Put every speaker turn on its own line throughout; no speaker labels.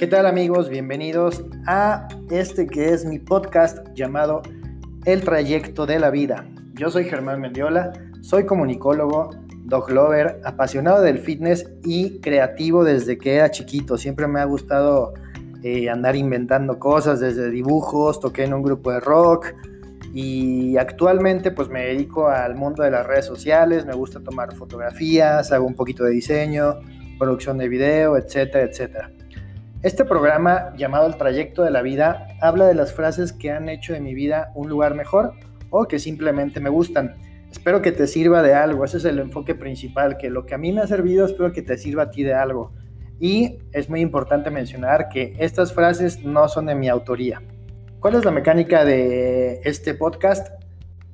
¿Qué tal amigos? Bienvenidos a este que es mi podcast llamado El trayecto de la vida. Yo soy Germán Mendiola, soy comunicólogo, dog lover, apasionado del fitness y creativo desde que era chiquito. Siempre me ha gustado eh, andar inventando cosas desde dibujos, toqué en un grupo de rock, y actualmente pues me dedico al mundo de las redes sociales, me gusta tomar fotografías, hago un poquito de diseño, producción de video, etcétera, etcétera. Este programa llamado El trayecto de la vida habla de las frases que han hecho de mi vida un lugar mejor o que simplemente me gustan. Espero que te sirva de algo, ese es el enfoque principal, que lo que a mí me ha servido espero que te sirva a ti de algo. Y es muy importante mencionar que estas frases no son de mi autoría. ¿Cuál es la mecánica de este podcast?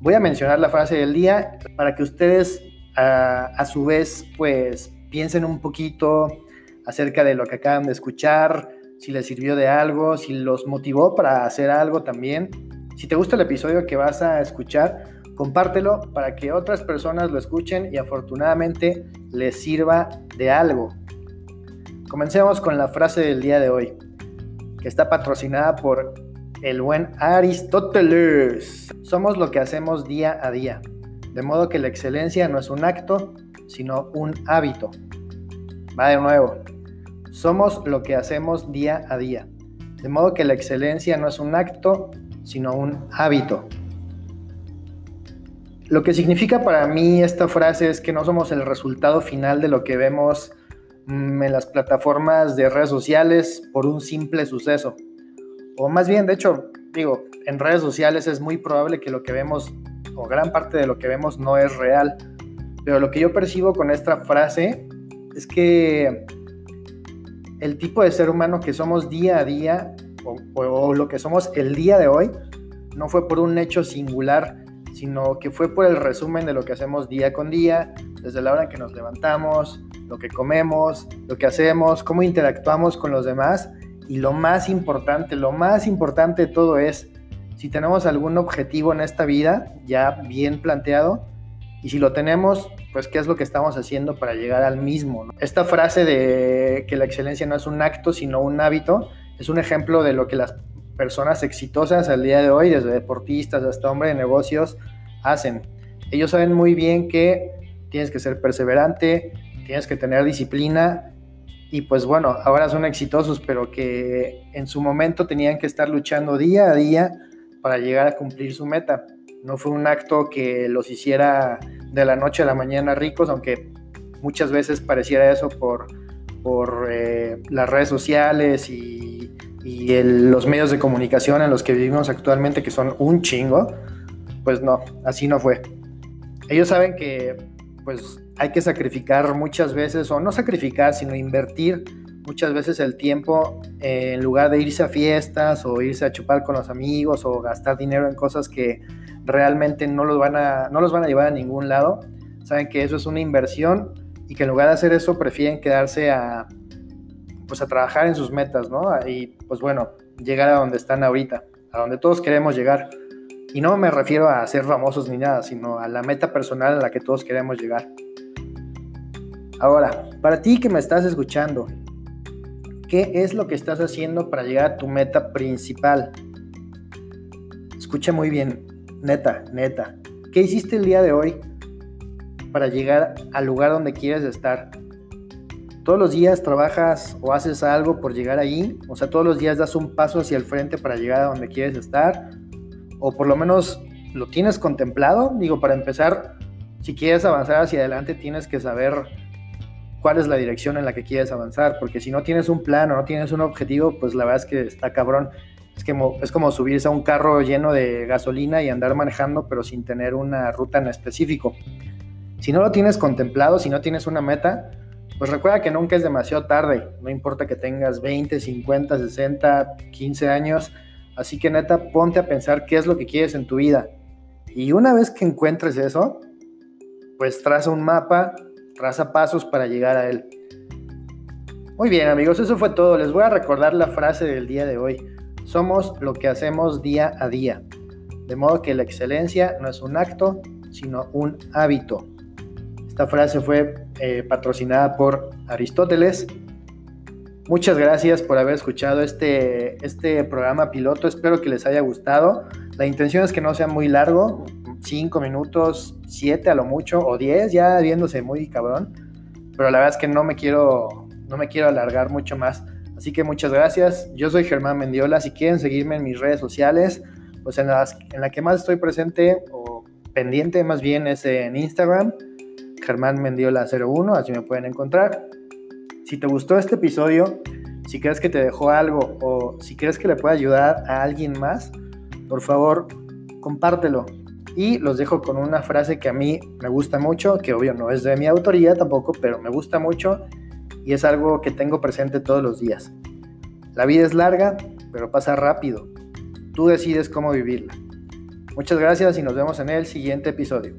Voy a mencionar la frase del día para que ustedes a, su vez pues piensen un poquito acerca de lo que acaban de escuchar, si les sirvió de algo, si los motivó para hacer algo también. Si te gusta el episodio que vas a escuchar, compártelo para que otras personas lo escuchen y afortunadamente les sirva de algo. Comencemos con la frase del día de hoy, que está patrocinada por el buen Aristóteles. Somos lo que hacemos día a día, de modo que la excelencia no es un acto, sino un hábito. Va de nuevo. Somos lo que hacemos día a día, de modo que la excelencia no es un acto, sino un hábito. Lo que significa para mí esta frase es que no somos el resultado final de lo que vemos mm, en las plataformas de redes sociales por un simple suceso o más bien, de hecho, digo, en redes sociales es muy probable que lo que vemos, o gran parte de lo que vemos, no es real. Pero lo que yo percibo con esta frase es que el tipo de ser humano que somos día a día, o, lo que somos el día de hoy, no fue por un hecho singular, sino que fue por el resumen de lo que hacemos día con día, desde la hora en que nos levantamos, lo que comemos, lo que hacemos, cómo interactuamos con los demás y lo más importante, lo más importante de todo es, si tenemos algún objetivo en esta vida ya bien planteado, y si lo tenemos, pues qué es lo que estamos haciendo para llegar al mismo. Esta frase de que la excelencia no es un acto, sino un hábito, es un ejemplo de lo que las personas exitosas al día de hoy, desde deportistas hasta hombre de negocios, hacen. Ellos saben muy bien que tienes que ser perseverante, tienes que tener disciplina y pues bueno, ahora son exitosos, pero que en su momento tenían que estar luchando día a día para llegar a cumplir su meta. No fue un acto que los hiciera de la noche a la mañana ricos, aunque muchas veces pareciera eso por, por eh, las redes sociales y, y los medios de comunicación en los que vivimos actualmente, que son un chingo. Pues no, así no fue. Ellos saben que pues hay que sacrificar muchas veces, o no sacrificar, sino invertir muchas veces el tiempo en lugar de irse a fiestas o irse a chupar con los amigos o gastar dinero en cosas que realmente no los van a, no los van a llevar a ningún lado. Saben que eso es una inversión y que en lugar de hacer eso prefieren quedarse a, pues a trabajar en sus metas, ¿no? Y pues bueno, llegar a donde están ahorita, a donde todos queremos llegar. Y no me refiero a ser famosos ni nada, sino a la meta personal a la que todos queremos llegar. Ahora, para ti que me estás escuchando, ¿qué es lo que estás haciendo para llegar a tu meta principal? Escucha muy bien, neta, neta. ¿Qué hiciste el día de hoy para llegar al lugar donde quieres estar? ¿Todos los días trabajas o haces algo por llegar allí? O sea, todos los días das un paso hacia el frente para llegar a donde quieres estar o por lo menos lo tienes contemplado. Digo, para empezar, si quieres avanzar hacia adelante, tienes que saber cuál es la dirección en la que quieres avanzar, porque si no tienes un plan o no tienes un objetivo, pues la verdad es que está cabrón. Es, es como subirse a un carro lleno de gasolina y andar manejando, pero sin tener una ruta en específico. Si no lo tienes contemplado, si no tienes una meta, pues recuerda que nunca es demasiado tarde. No importa que tengas 20, 50, 60, 15 años Así que neta, ponte a pensar qué es lo que quieres en tu vida. Y una vez que encuentres eso, pues traza un mapa, traza pasos para llegar a él. Muy bien amigos, eso fue todo. Les voy a recordar la frase del día de hoy. Somos lo que hacemos día a día. De modo que la excelencia no es un acto, sino un hábito. Esta frase fue eh, patrocinada por Aristóteles Muchas gracias por haber escuchado este, este programa piloto. Espero que les haya gustado. La intención es que no sea muy largo, 5 minutos, 7 a lo mucho, o 10, ya viéndose muy cabrón. Pero la verdad es que no me quiero, no me quiero alargar mucho más. Así que muchas gracias. Yo soy Germán Mendiola. Si quieren seguirme en mis redes sociales, pues en, las, en la que más estoy presente o pendiente más bien es en Instagram, Germán Mendiola01, así me pueden encontrar. Si te gustó este episodio, si crees que te dejó algo o si crees que le puede ayudar a alguien más, por favor, compártelo. Y los dejo con una frase que a mí me gusta mucho, que obvio no es de mi autoría tampoco, pero me gusta mucho y es algo que tengo presente todos los días. La vida es larga, pero pasa rápido. Tú decides cómo vivirla. Muchas gracias y nos vemos en el siguiente episodio.